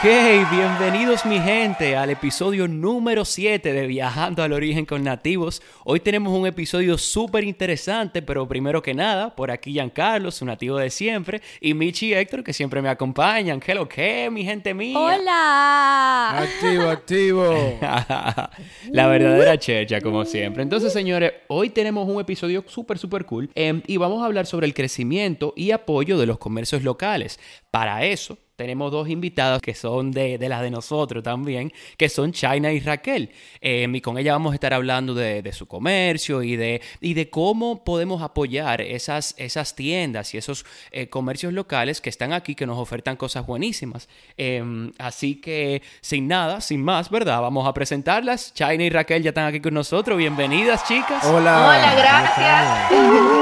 Ok, bienvenidos mi gente al episodio número 7 de Viajando al Origen con Nativos. Hoy tenemos un episodio súper interesante, pero primero que nada, por aquí Giancarlo, su nativo de siempre, y Michi y Héctor, que siempre me acompañan. Hello, ¿qué, mi gente mía? ¡Hola! Activo, activo. La verdadera checha, como siempre. Entonces, señores, hoy tenemos un episodio súper, súper cool em, y vamos a hablar sobre el crecimiento y apoyo de los comercios locales. Para eso, tenemos dos invitadas que son de, de, las de nosotros también, que son China y Raquel. Eh, y con ella vamos a estar hablando de, de, su comercio y de, y de cómo podemos apoyar esas, esas tiendas y esos eh, comercios locales que están aquí, que nos ofertan cosas buenísimas. Eh, así que, sin nada, sin más, ¿verdad? Vamos a presentarlas. China y Raquel ya están aquí con nosotros. Bienvenidas, chicas. Hola. Hola, gracias.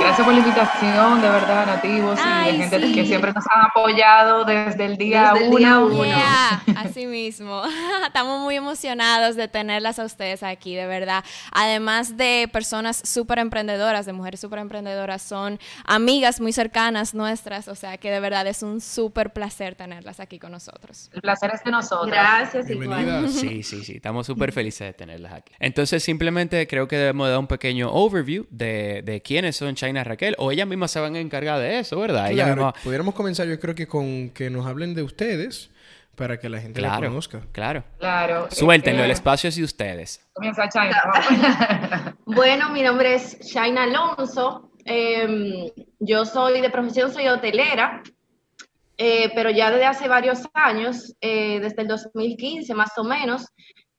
Gracias por la invitación, de verdad, nativos Ay, y la gente sí. que siempre nos han apoyado desde el día Desde el uno. día uno. Yeah, así mismo. Estamos muy emocionados de tenerlas a ustedes aquí, de verdad. Además de personas súper emprendedoras, de mujeres súper emprendedoras, son amigas muy cercanas nuestras, o sea que de verdad es un súper placer tenerlas aquí con nosotros. El placer es de nosotros. Gracias, igual. Sí, sí, sí, estamos súper felices de tenerlas aquí. Entonces, simplemente creo que debemos dar un pequeño overview de, de quiénes son China Raquel, o ellas mismas se van a encargar de eso, ¿verdad? Ellas Claro, mismas- pudiéramos comenzar yo creo que con que nos hablen de ustedes para que la gente la Claro, conozca. claro. Claro. Suéltenlo, Eh, el espacio es de ustedes. Comienza China. Bueno, mi nombre es Shaina Alonso. Eh, yo soy de profesión, soy hotelera, eh, pero ya desde hace varios años, eh, desde el 2015 más o menos,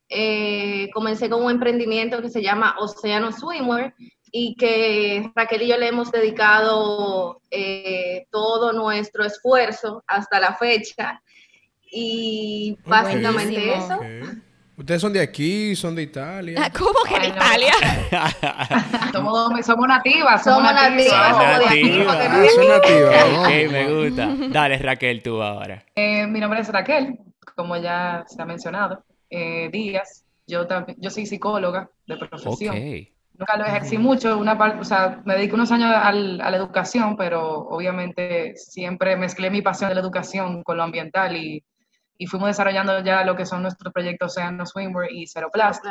eh, comencé con un emprendimiento que se llama Océano Swimwear y que Raquel y yo le hemos dedicado eh, todo nuestro esfuerzo hasta la fecha. Y básicamente eso. Ok. Ustedes son de aquí, son de Italia. ¿Cómo que no. Italia? somos, somos nativas. Somos, nativas, somos de Ah, son nativas. Ok, vamos. me gusta. Dale, Raquel, tú ahora. Eh, mi nombre es Raquel, como ya se ha mencionado. Eh, Díaz. Yo, también, yo soy psicóloga de Ok. profesión. Nunca lo ejercí mucho, una parte, o sea, me dediqué unos años al- a la educación, pero obviamente siempre mezclé mi pasión de la educación con lo ambiental y, y fuimos desarrollando ya lo que son nuestros proyectos Océano Swimwear y Zero Plast.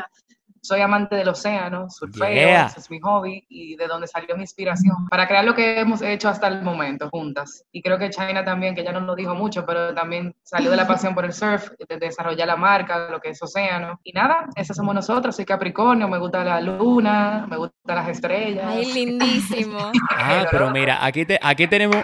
Soy amante del océano, surfeo, Yeah. ese es mi hobby y de donde salió mi inspiración para crear lo que hemos hecho hasta el momento juntas. Y creo que China también, que ya no lo dijo mucho, pero también salió de la pasión por el surf, de desarrollar la marca, lo que es océano. Y nada, esas somos nosotros, soy Capricornio, me gusta la luna, me gustan las estrellas. Ay, lindísimo. Ah, pero mira, aquí, te, aquí tenemos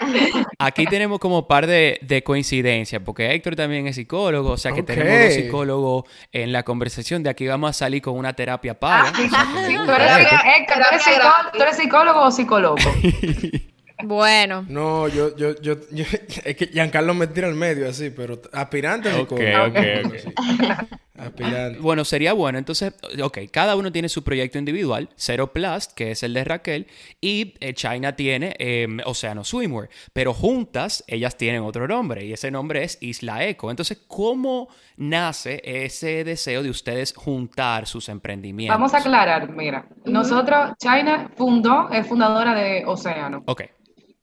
aquí tenemos como par de, de coincidencias, porque Héctor también es psicólogo, o sea que Ok. tenemos dos psicólogos en la conversación. De aquí vamos a salir con una terapia paga. Sí, O sea que- sí, tú eres, Héctor, ¿tú eres psicó- ¿tú eres psicólogo o psicólogo? Bueno, No, yo, yo, yo, yo- es que Giancarlo me tira al medio así, pero aspirante a Ok, psicólogo. ok, Aspirante. Bueno, sería bueno. Entonces, ok, cada uno tiene su proyecto individual. Zero Plast, que es el de Raquel, y eh, China tiene eh, Océano Swimwear. Pero juntas, ellas tienen otro nombre, y ese nombre es Isla Eco. Entonces, ¿cómo nace ese deseo de ustedes juntar sus emprendimientos? Vamos a aclarar, mira, nosotros, China fundó, es fundadora de Océano. Ok,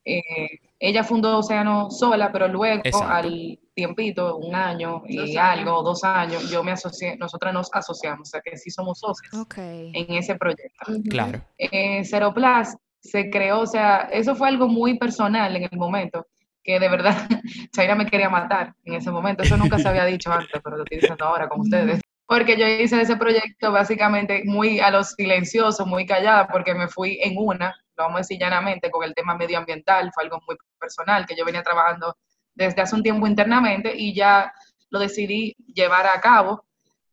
Eh, ella fundó Océano sola, pero luego Exacto. al tiempito, un año y Dos años. algo, dos años, yo me asocié, nosotras nos asociamos, o sea que sí somos socios ok. en ese proyecto. claro. Eh, Zero Plus se creó, o sea, eso fue algo muy personal en el momento, que de verdad Chaira me quería matar en ese momento, eso nunca se había dicho antes, pero lo estoy diciendo ahora con ustedes. Porque yo hice ese proyecto básicamente muy a lo silencioso, muy callada, porque me fui en una, lo vamos a decir llanamente, con el tema medioambiental, fue algo muy personal que yo venía trabajando desde hace un tiempo internamente y ya lo decidí llevar a cabo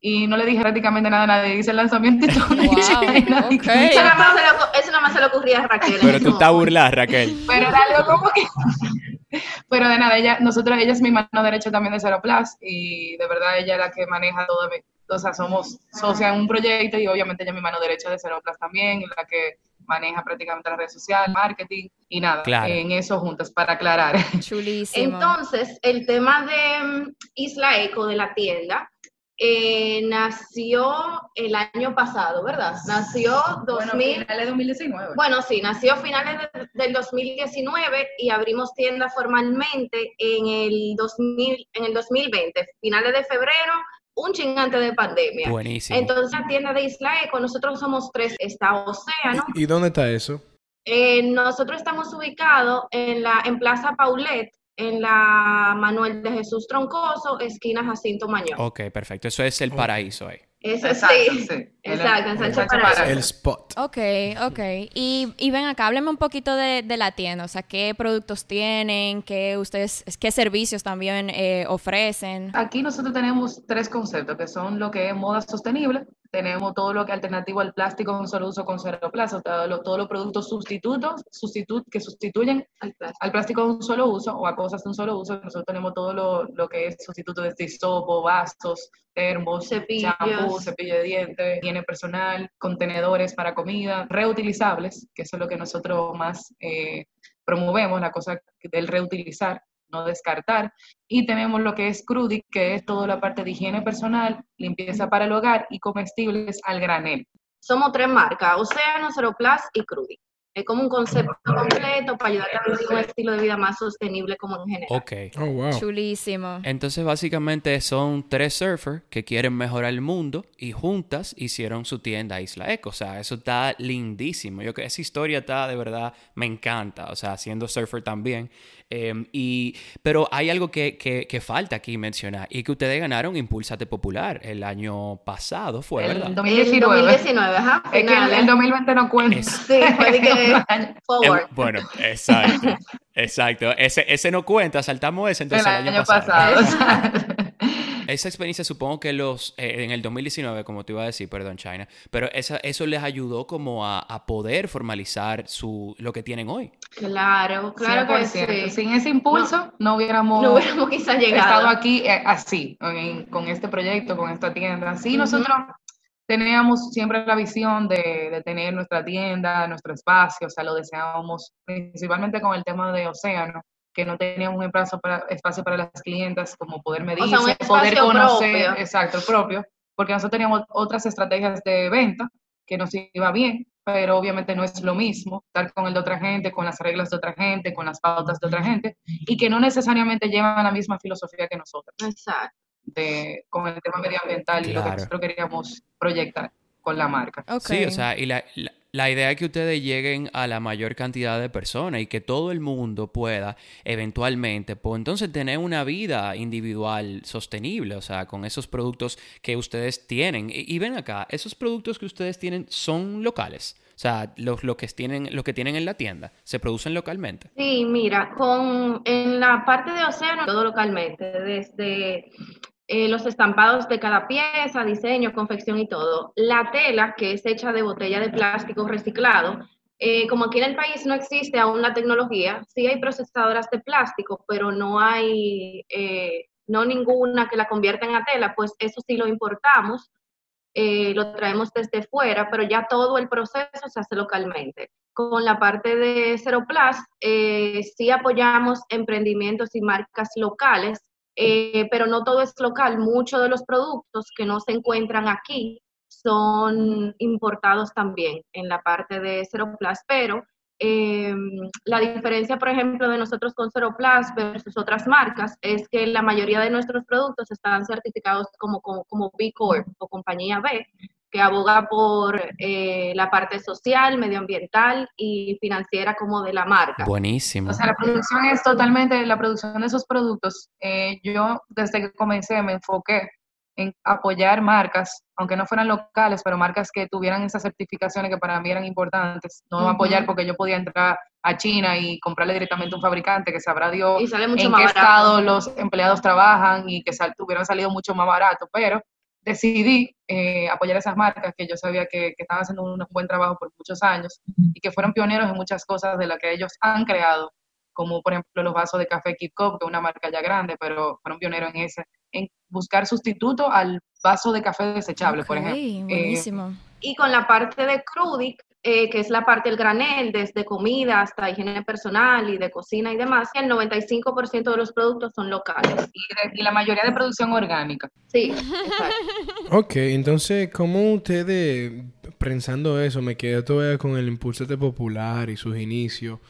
y no le dije prácticamente nada a nadie, hice el lanzamiento y todo. Wow. Eso nada más se lo, eso nada más se le ocurría a Raquel. Pero tú estás burlada, Raquel. Pero era algo como que... Pero de nada, ella, nosotros, ella es mi mano derecha también de Zero Plus y de verdad ella es la que maneja todo, mi- o sea, somos socias en un proyecto y obviamente ella es mi mano derecha de Zero Plus también, la que maneja prácticamente las redes sociales, marketing y nada, Claro. en eso juntas para aclarar. Chulísimo. Entonces, el tema de mm, Isla Eco, de la tienda, eh, nació el año pasado, ¿verdad? Nació 2000. Bueno, finales de 2019. Bueno, sí, nació a finales de- del 2019 y abrimos tienda formalmente en el 2000, en el 2020, finales de febrero, un chingante de pandemia. Buenísimo. Entonces, la tienda de Isla Eco, nosotros somos tres, está Océano. ¿Y dónde está eso? Eh, nosotros estamos ubicados en la en Plaza Paulet, en la Manuel de Jesús Troncoso, esquina Jacinto Mañón. ok, perfecto. Eso es el paraíso ahí. Eso Exacto, sí. sí. Exacto, en. Paraíso. El spot. Ok, ok. Y, y ven acá, hábleme un poquito de, de la tienda, o sea, qué productos tienen, qué ustedes, qué servicios también eh, ofrecen. Aquí nosotros tenemos tres conceptos, que son lo que es moda sostenible, tenemos todo lo que es alternativo al plástico en un solo uso con cero todo lo- todos los productos sustitutos, sustitu- que sustituyen Al plástico. al plástico de un solo uso o a cosas de un solo uso. Nosotros tenemos todo lo, lo que es sustituto de hisopo, vasos, termos, Cepillos. cepillo de dientes, higiene personal, contenedores para comida, reutilizables, que eso es lo que nosotros más eh, promovemos, la cosa del reutilizar, no descartar. Y tenemos lo que es Crudi, que es toda la parte de higiene personal, limpieza para el hogar y comestibles al granel. Somos tres marcas, Océano, Ceroplas y Crudi. Es como un concepto completo para ayudar a vivir un estilo de vida más sostenible como en general. Ok. Oh, wow. Chulísimo. Entonces, básicamente son tres surfers que quieren mejorar el mundo y juntas hicieron su tienda Isla Eco. O sea, eso está lindísimo. Yo que esa historia está de verdad, me encanta. O sea, siendo surfer también. Eh, y, pero hay algo que, que- que falta aquí mencionar y que ustedes ganaron Impulsate Popular el año pasado, fue, El ¿verdad? El 2019. 2019, ajá. Es que el, el 2020 no cuenta. Es- Sí, fue que forward. Em, bueno, exacto. Exacto. Ese, ese no cuenta, saltamos ese entonces el año pasado. Esa experiencia supongo que los eh, en el 2019, como te iba a decir, perdón, China, pero esa, eso les ayudó como a, a poder formalizar su lo que tienen hoy. Claro, claro que 100%. sí. Sin ese impulso no, hubiéramos No hubiéramos quizás estado llegado. aquí eh, así, en- con este proyecto, con esta tienda. Sí, Ujú. nosotros teníamos siempre la visión de, de tener nuestra tienda, nuestro espacio, o sea, lo deseábamos principalmente con el tema de Océano, que no teníamos un espacio para, espacio para las clientas, como poder medirse, sea, un poder conocer, propio. exacto, propio, porque nosotros teníamos otras estrategias de venta que nos iba bien, pero obviamente no es lo mismo estar con el de otra gente, con las reglas de otra gente, con las pautas de otra gente, y que no necesariamente llevan la misma filosofía que nosotros, Exacto. de, con el tema medioambiental y lo que Claro. nosotros queríamos proyectar con la marca. Ok. Sí, o sea, y la, la, la idea es que ustedes lleguen a la mayor cantidad de personas y que todo el mundo pueda eventualmente, pues entonces tener una vida individual sostenible, o sea, con esos productos que ustedes tienen. Y, ven acá, esos productos que ustedes tienen son locales. O sea, los, lo que tienen, lo que tienen en la tienda, se producen localmente. Sí, mira, con en la parte de océano, todo localmente, desde eh, los estampados de cada pieza, diseño, confección y todo. La tela, que es hecha de botella de plástico reciclado, eh, como aquí en el país no existe aún la tecnología, sí hay procesadoras de plástico, pero no hay, eh, no ninguna que la convierta en a tela, pues eso sí lo importamos, lo traemos desde fuera, pero ya todo el proceso se hace localmente. Con la parte de Ceroplas, eh, sí apoyamos emprendimientos y marcas locales, eh, pero no todo es local. Muchos de los productos que no se encuentran aquí son importados también en la parte de Ceroplas, pero eh, la diferencia, por ejemplo, de nosotros con Ceroplas versus otras marcas es que la mayoría de nuestros productos están certificados como, como, como B Corp o compañía B, que aboga por eh, la parte social, medioambiental y financiera como de la marca. Buenísimo. O sea, la producción es totalmente, la producción de esos productos, eh, yo desde que comencé me enfoqué en apoyar marcas, aunque no fueran locales, pero marcas que tuvieran esas certificaciones que para mí eran importantes. No apoyar porque yo podía entrar a China y comprarle directamente a un fabricante que sabrá Dios y sale mucho en más qué barato. estado los empleados trabajan y que sal, hubieran salido mucho más barato, pero decidí eh, apoyar esas marcas que yo sabía que, que estaban haciendo un buen trabajo por muchos años y que fueron pioneros en muchas cosas de las que ellos han creado, como por ejemplo los vasos de café Kit Cup, que es una marca ya grande, pero fueron pioneros en ese, en buscar sustituto al vaso de café desechable, por ejemplo. Eh. Y con la parte de Crudic, eh, que es la parte del granel, desde comida hasta higiene personal y de cocina y demás, el 95% de los productos son locales. Y, de- y la mayoría de producción orgánica. Sí, exacto. Ok, entonces, ¿cómo ustedes, pensando eso, me quedé todavía con el impulso de popular y sus inicios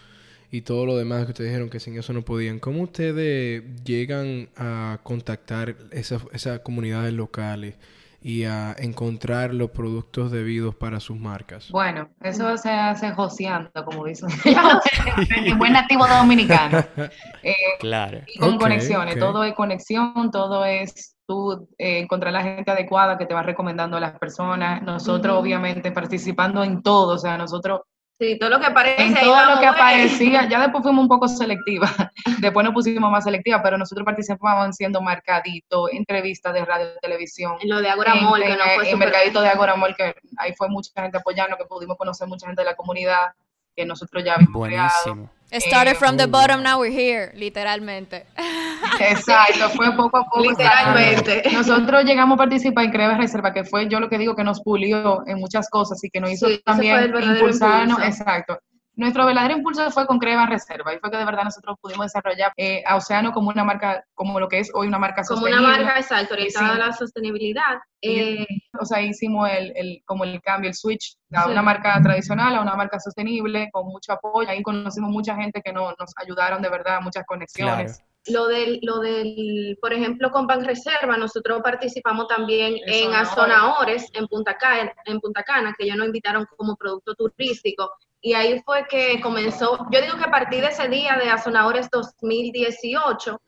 y todo lo demás que ustedes dijeron que sin eso no podían? ¿Cómo ustedes llegan a contactar esas, esas comunidades locales y a encontrar los productos debidos para sus marcas? Bueno, eso se hace joseando, como dicen en buen nativo dominicano. Eh, Claro. y con conexiones, todo es conexión, todo es tú eh, encontrar la gente adecuada que te va recomendando a las personas. Nosotros, obviamente, participando en todo, o sea, nosotros Sí, todo lo que aparece en todo lo que aparecía, ya después fuimos un poco selectivas, después nos pusimos más selectivas, pero nosotros participábamos siendo marcadito, entrevistas de radio y televisión. En lo de Agora en, Mall, que no fue en Mercadito de Agora Mall, que ahí fue mucha gente apoyando, que pudimos conocer mucha gente de la comunidad, que nosotros ya habíamos creado. Started Eh, from the oh, bottom, now we're here, literalmente. Exacto, fue poco a poco. Literalmente. Nosotros llegamos a participar en Creva Reserva, que fue yo lo que digo que nos pulió en muchas cosas y que nos hizo Sí, también impulsarnos. impulso. Exacto. Nuestro verdadero impulso fue con Creva Reserva y fue que de verdad nosotros pudimos desarrollar eh, a Océano como una marca, como lo que es hoy una marca Como sostenible. una marca, exacto, orientada Sí. a la sostenibilidad. Y- Eh, O sea, hicimos el, el, como el cambio, el switch a Sí. una marca tradicional a una marca sostenible, con mucho apoyo. Ahí conocimos mucha gente que no- nos ayudaron de verdad, muchas conexiones. lo del, lo del, por ejemplo, con Banreserva, nosotros participamos también En en Zona Azonahores, en Punta Cana, en Punta Cana, que ellos nos invitaron como producto turístico. Y ahí fue que comenzó, yo digo que a partir de ese día de Azonahores 2018,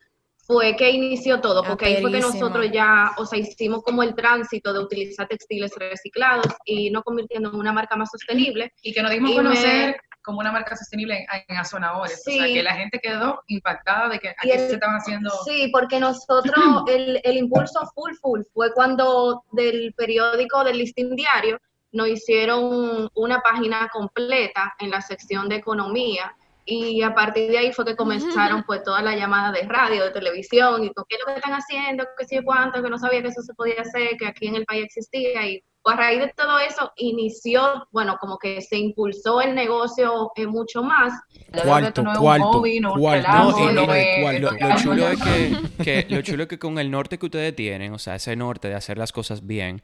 fue que inició todo, Ah, porque ahí fue que nosotros ya, o sea, hicimos como el tránsito de utilizar textiles reciclados y no convirtiendo en una marca más sostenible. Y que nos dimos a me- conocer como una marca sostenible en, en Azonadores. O sea, Sí. que la gente quedó impactada de que aquí el- se estaban haciendo... Sí, porque nosotros, el, el impulso full full fue cuando del periódico del listín diario nos hicieron una página completa en la sección de economía y a partir de ahí fue que comenzaron pues todas las llamadas de radio, de televisión y con qué es lo que están haciendo, qué sé cuánto, que no sabía que eso se podía hacer, que aquí en el país existía y a raíz de todo eso inició, bueno, como que se impulsó el negocio eh, mucho más Cuarto, no cuarto, un hobby, no un cuarto. relajo, No, y- no y- es- cuarto. Lo, esto lo es algo chulo ya- es que, que- lo chulo es que con el norte que ustedes tienen, o sea, ese norte de hacer las cosas bien,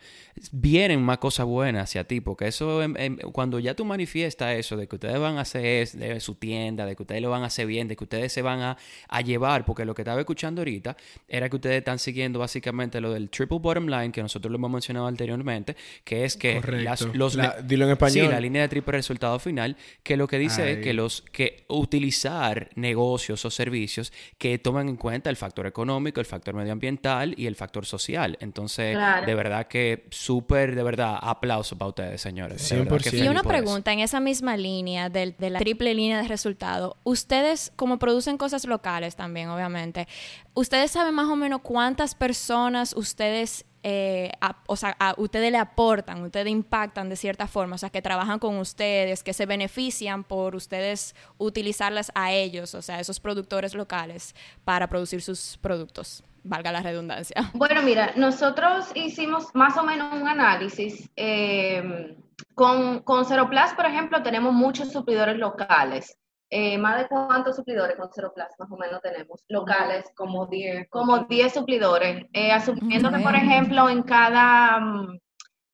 vienen más cosas buenas hacia ti, porque eso, em, em, cuando ya tú manifiestas eso, de que ustedes van a hacer es, de su tienda, de que ustedes lo van a hacer bien, de que ustedes se van a, a llevar, porque lo que estaba escuchando ahorita era que ustedes están siguiendo básicamente lo del triple bottom line, que nosotros lo hemos mencionado anteriormente, que es que Correcto. las- los... La- dilo en español. Sí, la línea de triple resultado final, que lo que dice es que los que utilizar negocios o servicios que toman en cuenta el factor económico, el factor medioambiental y el factor social. Entonces, Claro. de verdad que súper, de verdad, aplauso para ustedes, señores. De verdad que 100%. Y una pregunta, en esa misma línea del- de, la triple línea de resultado, ustedes como producen cosas locales también, obviamente, ¿ustedes saben más o menos cuántas personas ustedes, eh, a- o sea, a- ustedes le aportan, ustedes impactan de cierta forma, o sea, que trabajan con ustedes, que se benefician por ustedes utilizarlas a ellos, o sea, esos productores locales para producir sus productos? Valga la redundancia. Bueno, mira, nosotros hicimos más o menos un análisis. eh, con, con Ceroplas, por ejemplo, tenemos muchos suplidores locales. Eh, ¿Más de cuántos suplidores con Ceroplas más o menos tenemos? Locales. Como 10. Como 10 suplidores. Eh, asumiendo que, por ejemplo, en cada, mm,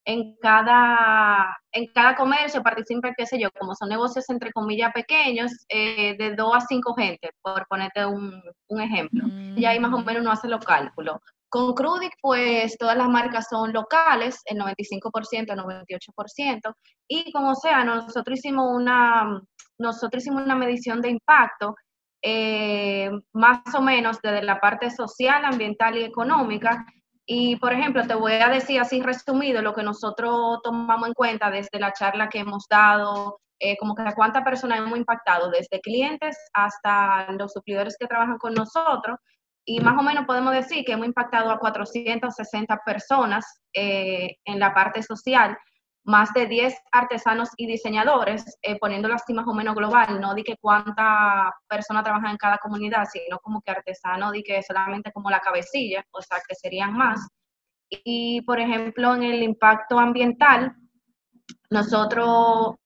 en cada, en cada comercio participan, qué sé yo, como son negocios entre comillas pequeños, eh, de 2 a 5 gente, por ponerte un, un ejemplo y ahí más o menos uno hace los cálculos. Con Crudic, pues todas las marcas son locales, el 95%, el 98%, y con Océano nosotros hicimos una, nosotros hicimos una medición de impacto, eh, más o menos desde la parte social, ambiental y económica, y por ejemplo, te voy a decir así resumido lo que nosotros tomamos en cuenta desde la charla que hemos dado, eh, como que a cuántas personas hemos impactado, desde clientes hasta los suplidores que trabajan con nosotros, y más o menos podemos decir que hemos impactado a 460 personas eh, en la parte social, más de 10 artesanos y diseñadores, eh, poniéndolo así más o menos global, no di que cuánta persona trabaja en cada comunidad, sino como que artesano di que solamente como la cabecilla, o sea que serían más. Y por ejemplo, en el impacto ambiental, nosotros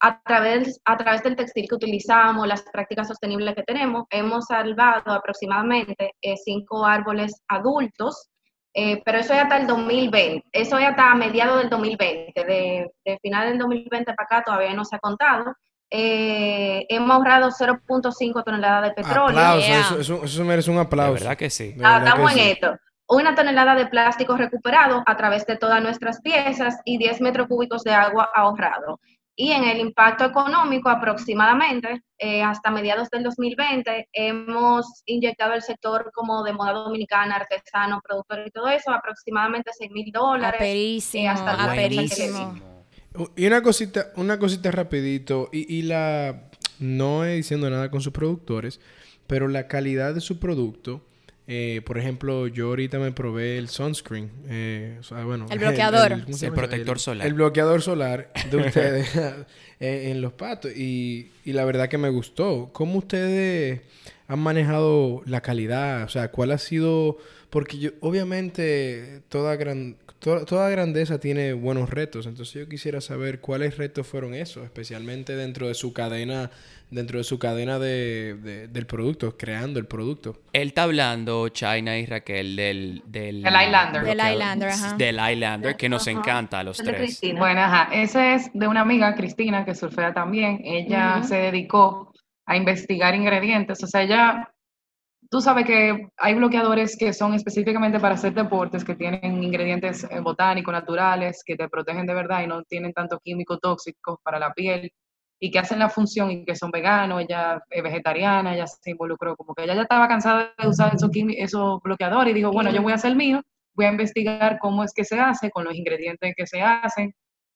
a través, a través del textil que utilizamos, las prácticas sostenibles que tenemos, hemos salvado aproximadamente eh, cinco árboles adultos, eh, pero eso ya hasta el 2020, eso ya hasta mediados del 2020, de, de final del 2020 para acá todavía no se ha contado. Eh, hemos ahorrado 0.5 toneladas de petróleo. Aplauso, Yeah. eso, eso, eso merece un De aplauso. verdad que sí. De Ah, verdad estamos que en sí. esto. Una tonelada de plástico recuperado a través de todas nuestras piezas y 10 metros cúbicos de agua ahorrado. Y en el impacto económico, aproximadamente, eh, hasta mediados del 2020, hemos inyectado al sector como de moda dominicana, artesano, productor y todo eso, aproximadamente 6 mil dólares. Aperísimo, eh, hasta aperísimo. Y una cosita, una cosita rapidito, y, y la no he diciendo nada con sus productores, pero la calidad de su producto, eh, por ejemplo, yo ahorita me probé el sunscreen, eh, o sea, bueno, El bloqueador. ¿cómo se El protector solar. El bloqueador solar de ustedes eh, en los patos, y, y la verdad que me gustó. ¿Cómo ustedes han manejado la calidad? O sea, ¿cuál ha sido? Porque yo, obviamente, toda gran, to- toda grandeza tiene buenos retos. Entonces yo quisiera saber cuáles retos fueron esos, especialmente dentro de su cadena, dentro de su cadena de, de- del producto, creando el producto. Él está hablando, China y Raquel, del... Del, Del Highlander. Del. Highlander, ajá. Del Highlander, que nos Ajá. encanta a los El tres. Cristina. Bueno, ajá, ese es de una amiga, Cristina, que surfea también. Ella se dedicó a investigar ingredientes. O sea, ella, tú sabes que hay bloqueadores que son específicamente para hacer deportes, que tienen ingredientes eh, botánicos, naturales, que te protegen de verdad y no tienen tanto químico tóxico para la piel y que hacen la función y que son veganos. Ella es vegetariana, ella se involucró, como que ella ya estaba cansada de usar esos, esos bloqueadores y dijo, bueno, yo voy a hacer el mío, voy a investigar cómo es que se hace, con los ingredientes que se hacen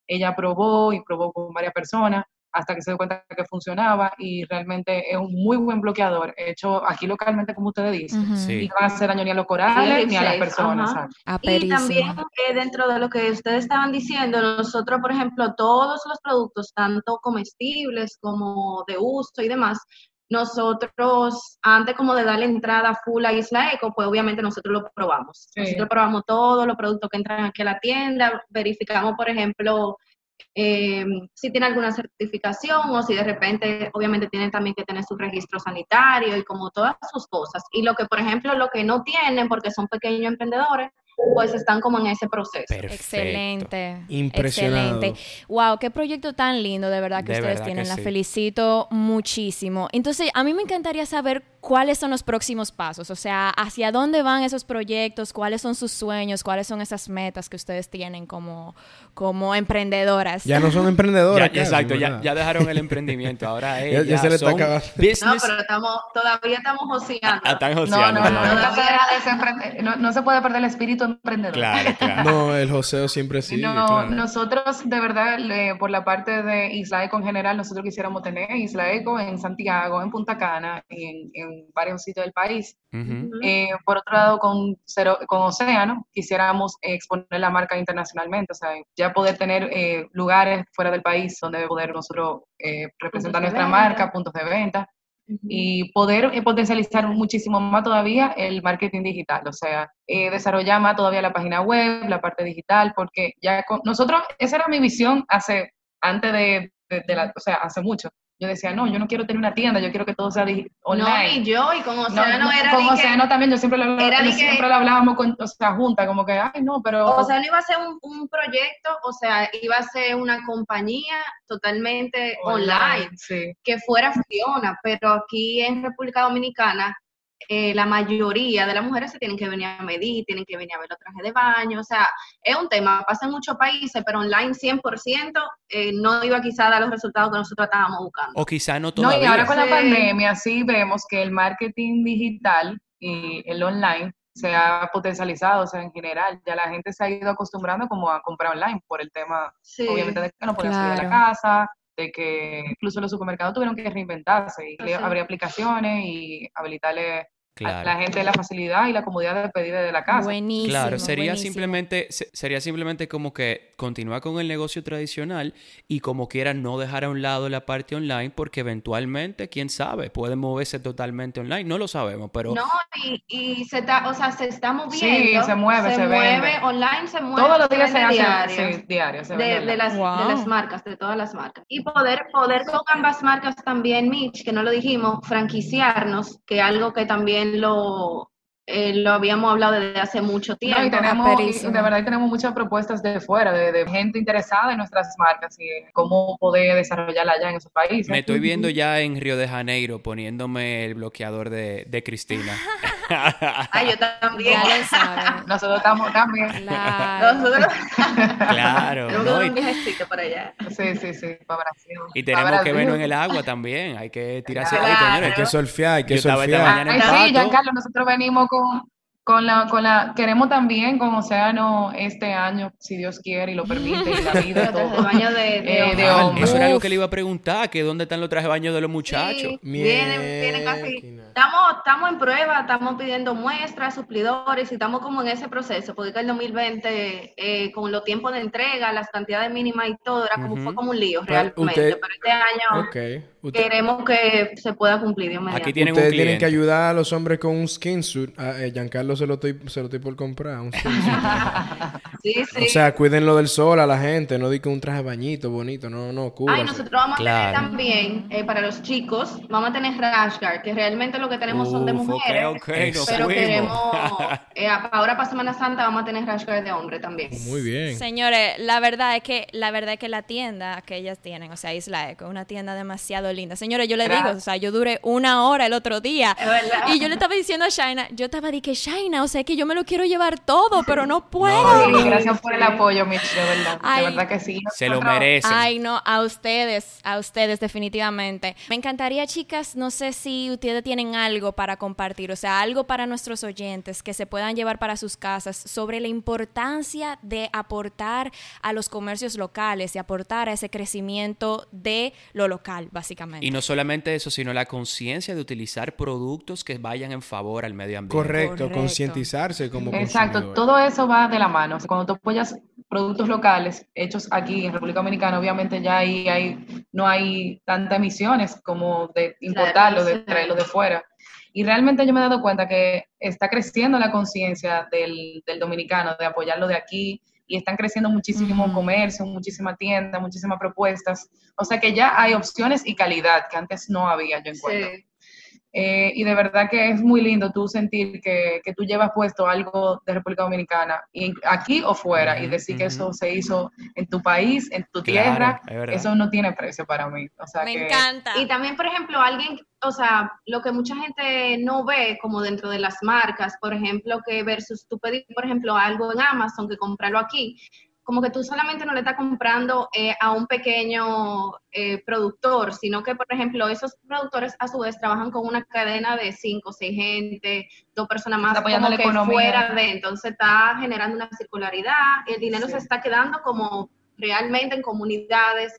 ella probó y probó con varias personas hasta que se dio cuenta que funcionaba y realmente es un muy buen bloqueador hecho aquí localmente como ustedes dicen. Sí. y no va a hacer daño ni a los corales Sí, ni a las personas. Y también eh, dentro de lo que ustedes estaban diciendo, nosotros, por ejemplo, todos los productos, tanto comestibles como de uso y demás, nosotros, antes como de darle entrada full a Isla Eco, pues obviamente nosotros lo probamos. Sí. Nosotros probamos todos los productos que entran aquí a la tienda, verificamos, por ejemplo, eh, si tiene alguna certificación o si de repente, obviamente tienen también que tener su registro sanitario y como todas sus cosas. Y lo que, por ejemplo, lo que no tienen, porque son pequeños emprendedores, pues están como en ese proceso. Perfecto. Excelente. Impresionado. Excelente. Wow, qué proyecto tan lindo de verdad que De ustedes verdad tienen. que La sí. felicito muchísimo. Entonces, a mí me encantaría saber cuáles son los próximos pasos, o sea, hacia dónde van esos proyectos, cuáles son sus sueños, cuáles son esas metas que ustedes tienen como, como emprendedoras. Ya no son Ya, emprendedoras. exacto, ya, ya dejaron el emprendimiento. Ahora Ya- es, ya se le está acabando. No, pero estamos, todavía estamos joseando. Ah, están no, joseando no, no, emprende- no, no se puede perder el espíritu emprendedor Claro, claro. No, el joseo siempre sigue, No, claro. nosotros de verdad, le- por la parte de Isla Eco en general, nosotros quisiéramos tener Isla Eco en Santiago, en Punta Cana y en, en varios sitios del país. Eh, por otro lado, con, Cero- con Océano, quisiéramos exponer la marca internacionalmente, o sea, ya poder tener eh, lugares fuera del país donde poder nosotros eh, representar nuestra venta. marca, puntos de venta, Y poder eh, potencializar muchísimo más todavía el marketing digital, o sea, eh, desarrollar más todavía la página web, la parte digital, porque ya con- nosotros, esa era mi visión hace, antes de, de- de la, o sea, hace mucho. Yo decía, no, yo no quiero tener una tienda, yo quiero que todo sea digi- No, online. y yo, y con No, Océano no, era con que- Océano también, yo siempre lo, que- siempre lo hablábamos con, o sea, junta, como que, ay, no, pero... O sea, no iba a ser un, un proyecto, o sea, iba a ser una compañía totalmente online, Sí. que fuera Fiona, pero aquí en República Dominicana eh, la mayoría de las mujeres se tienen que venir a medir, tienen que venir a ver los trajes de baño, o sea, es un tema, pasa en muchos países, pero online 100% eh, no iba quizá a dar los resultados que nosotros estábamos buscando. O quizá no No, todavía. y ahora con la pandemia sí vemos que el marketing digital y el online se ha potencializado, o sea, en general, ya la gente se ha ido acostumbrando como a comprar online por el tema, Sí. obviamente, de que no podían salir de la Claro. casa, de que incluso los supermercados tuvieron que reinventarse y Ah, abrir aplicaciones y habilitarle Claro. la gente la facilidad y la comodidad de pedir desde la casa. Buenísimo. Claro, sería buenísimo. simplemente, se- sería simplemente como que continuar con el negocio tradicional y como quiera no dejar a un lado la parte online porque eventualmente, quién sabe, puede moverse totalmente online, no lo sabemos, pero No, y, y se está, o sea, se está moviendo. se mueve, se mueve, vende. online se mueve. Todos los días se hace diario. sí, diario. Se de, de las, Wow. de las marcas, de todas las marcas. Y poder, poder con ambas marcas también, Mitch, que no lo dijimos, franquiciarnos, que algo que también lo, eh, lo habíamos hablado desde hace mucho tiempo. No, y tenemos, y de verdad tenemos muchas propuestas de fuera, de, de gente interesada en nuestras marcas y cómo poder desarrollarla allá en esos países. me estoy viendo ya en Río de Janeiro poniéndome el bloqueador de, de Cristina. Ah, yo también. Ya lo saben. Nosotros estamos también. Claro. Nosotros claro, ¿no? Y, un viajecito para allá. Sí, sí, sí, para Brasil. y tenemos que vernos en el agua también, hay que tirarse. Claro. Ay, señores, Hay que surfear, hay que Yo esta surfear. mañana Ay, en sí, Pato. Giancarlo, nosotros venimos con, con la, con la, queremos también con Océano este año, si Dios quiere y lo permite, y la vida de baño de, de Eh, hombre. de Ah, hombre. Eso era algo Uf. que le iba a preguntar, que dónde están los trajes de baño de los muchachos. Sí, vienen, vienen casi. Mierquina. Estamos, estamos en prueba, estamos pidiendo muestras, suplidores y estamos como en ese proceso, porque el 2020, eh, con los tiempos de entrega, las cantidades mínimas y todo, era como, fue como un lío realmente. usted- Pero este año Ok. Usted- queremos que se pueda cumplir, Dios. Aquí tienen un Ustedes tienen que ayudar a los hombres con un skin suit. A eh, Giancarlo se lo estoy, se lo estoy por comprar. Un skin suit. Sí, sí. O sea, cuídenlo del sol a la gente. No di que un traje de bañito bonito. No, no, Ay, cúbrase. nosotros vamos a tener también, eh, para los chicos, vamos a tener rash guard, que realmente lo que tenemos son de mujeres. nos Pero fuimos. queremos, eh, ahora para Semana Santa vamos a tener rash guard de hombre también. Muy bien. Señores, la verdad es que la verdad es que la tienda que ellas tienen, o sea, Isla Eco, es una tienda demasiado linda. Señores, yo le digo, o sea, yo duré una hora el otro día y yo le estaba diciendo a Shaina, yo estaba de que Shaina, o sea, que yo me lo quiero llevar todo, pero no puedo. Sí, gracias por el apoyo, Mitch, de verdad. Ay. De verdad que sí. Se lo merecen. Ay, no, a ustedes, a ustedes definitivamente. Me encantaría, chicas, no sé si ustedes tienen algo para compartir, o sea, algo para nuestros oyentes que se puedan llevar para sus casas sobre la importancia de aportar a los comercios locales y aportar a ese crecimiento de lo local, básicamente. Y no solamente eso, sino la conciencia de utilizar productos que vayan en favor al medio ambiente. Correcto, Correcto. concientizarse como Exacto, todo eso va de la mano. O sea, cuando tú apoyas productos locales hechos aquí en República Dominicana, obviamente ya ahí hay, no hay tantas emisiones como de importarlo, de traerlo de fuera. Y realmente yo me he dado cuenta que está creciendo la conciencia del, del dominicano de apoyarlo de aquí y están creciendo muchísimo Ujú. comercio, muchísima tienda, muchísimas propuestas. O sea que ya hay opciones y calidad que antes no había, yo encuentro. Sí. Eh, y de verdad que es muy lindo tú sentir que, que tú llevas puesto algo de República Dominicana, y aquí o fuera, y decir que eso se hizo en tu país, en tu Claro, tierra, eso no tiene precio para mí. O sea Me que, encanta. Y también, por ejemplo, alguien, o sea, lo que mucha gente no ve como dentro de las marcas, por ejemplo, que versus tú pedir, por ejemplo, algo en Amazon que comprarlo aquí, como que tú solamente no le estás comprando eh, a un pequeño eh, productor, sino que, por ejemplo, esos productores a su vez trabajan con una cadena de cinco, seis gente, dos personas más, como la que economía. fuera de, entonces está generando una circularidad, el dinero Sí. se está quedando como realmente en comunidades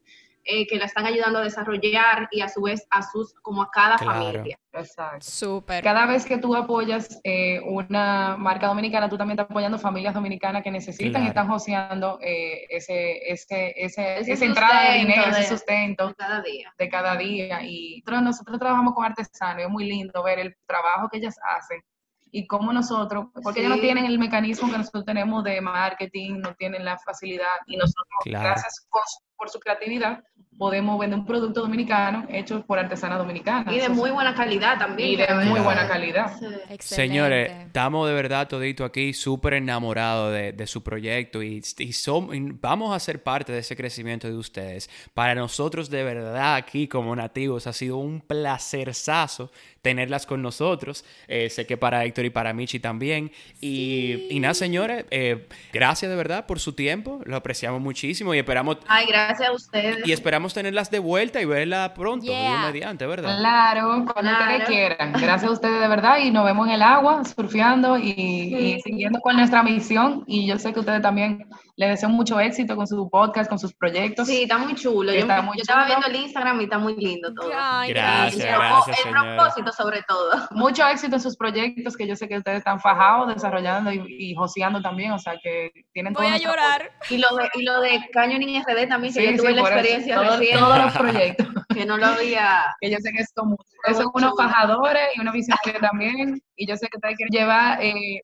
eh, que la están ayudando a desarrollar y a su vez a sus, como a cada Claro. familia. Exacto. Súper. Cada vez que tú apoyas eh, una marca dominicana, tú también estás apoyando familias dominicanas que necesitan Claro. y están joseando eh, ese, ese, ese, Ese esa entrada de dinero, ese de- sustento. Cada día. de cada día. Y nosotros, nosotros trabajamos con artesanos y es muy lindo ver el trabajo que ellas hacen y cómo nosotros, porque ellos no Sí. tienen el mecanismo que nosotros tenemos de marketing, no tienen la facilidad y nosotros, Claro. gracias por, su- creatividad, podemos vender un producto dominicano hecho por artesanas dominicanas. Y de muy buena calidad también. y de muy veces- buena calidad. Sí. Excelente. Señores, estamos de verdad todito aquí súper enamorados de, de su proyecto y, y som- y vamos a ser parte de ese crecimiento de ustedes. Para nosotros de verdad aquí como nativos ha sido un placerzazo tenerlas con nosotros. Eh, sé que para Héctor y para Michi también. Y, y nada, señores, eh, gracias de verdad por su tiempo. Lo apreciamos muchísimo y esperamos, Ay, gracias a ustedes. y esperamos tenerlas de vuelta y verla pronto, Yeah. mediante, ¿verdad? Claro, cuando Claro. ustedes quieran. Gracias a ustedes de verdad y nos vemos en el agua, surfeando y, siguiendo con nuestra misión. Y yo sé que ustedes también le deseo mucho éxito con su podcast, con sus proyectos. Sí, está muy chulo. Yo, Está muy yo estaba chulo. viendo el Instagram y está muy lindo todo. Ay, Gracias, el, gracias, propósito sobre todo. Mucho éxito en sus proyectos, que yo sé que ustedes están fajados, desarrollando y, y joseando también, o sea que tienen Voy todo a nuestro llorar. Y lo de, y lo de Canyoning RD también, que Sí, yo tuve sí, la experiencia todo- recién, todos los proyectos, que no lo había. que yo sé que son, Fue son unos fajadores y unos visionarios también, y yo sé que ustedes quieren llevar eh,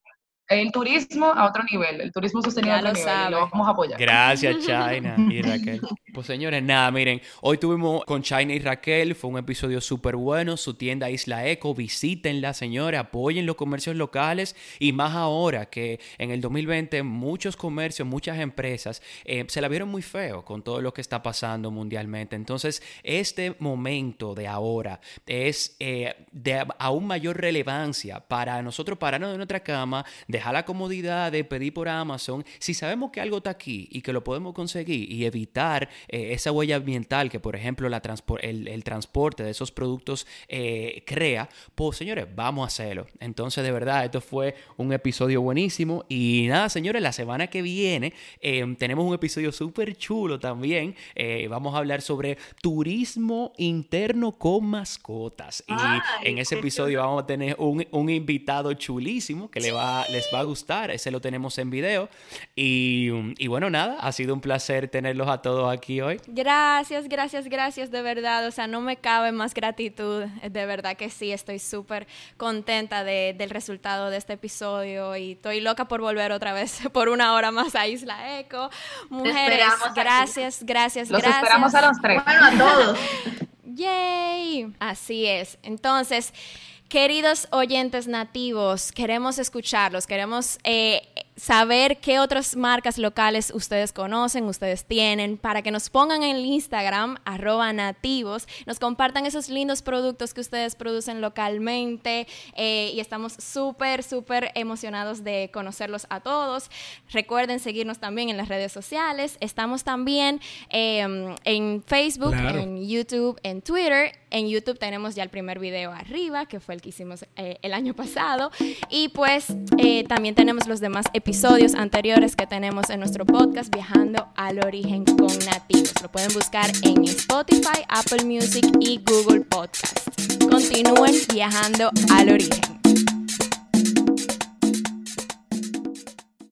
el turismo a otro nivel, el turismo sostenible a otro lo nivel, y sabe. lo vamos a apoyar. Gracias, China y Raquel. Pues señores, nada, miren, hoy tuvimos con China y Raquel, fue un episodio súper bueno, su tienda Isla Eco, visítenla, señores, apoyen los comercios locales y más ahora que en el 2020 muchos comercios, muchas empresas eh, se la vieron muy feo con todo lo que está pasando mundialmente. Entonces, este momento de ahora es eh, de aún mayor relevancia para nosotros pararnos de nuestra cama, dejar la comodidad de pedir por Amazon, si sabemos que algo está aquí y que lo podemos conseguir y evitar eh, esa huella ambiental que, por ejemplo, la transpor- el, el transporte de esos productos eh, crea, pues señores, vamos a hacerlo. Entonces, de verdad, esto fue un episodio buenísimo. Y nada, señores, la semana que viene eh, tenemos un episodio súper chulo también. Eh, vamos a hablar sobre turismo interno con mascotas. Y Ay, en ese episodio vamos a tener un, un invitado chulísimo que le va, les va a gustar. Ese lo tenemos en video. Y, y bueno, nada, ha sido un placer tenerlos a todos aquí hoy. Gracias, gracias, gracias, de verdad. O sea, no me cabe más gratitud. De verdad que sí, estoy súper contenta de- del resultado de este episodio y estoy loca por volver otra vez por una hora más a Isla Eco. Mujeres, esperamos aquí. gracias, gracias, Los gracias. esperamos a los tres. Bueno, a todos. ¡Yay! Así es. Entonces, queridos oyentes nativos, queremos escucharlos, queremos eh, saber qué otras marcas locales ustedes conocen, ustedes tienen, para que nos pongan en el Instagram, arroba nativos, nos compartan esos lindos productos que ustedes producen localmente eh, y estamos súper, súper emocionados de conocerlos a todos. Recuerden seguirnos también en las redes sociales. Estamos también eh, en Facebook, Claro. en YouTube, en Twitter. En YouTube tenemos ya el primer video arriba, que fue el que hicimos eh, el año pasado. Y pues eh, también tenemos los demás episodios anteriores que tenemos en nuestro podcast Viajando al Origen con Nativos. Lo pueden buscar en Spotify, Apple Music y Google Podcast. Continúen viajando al origen.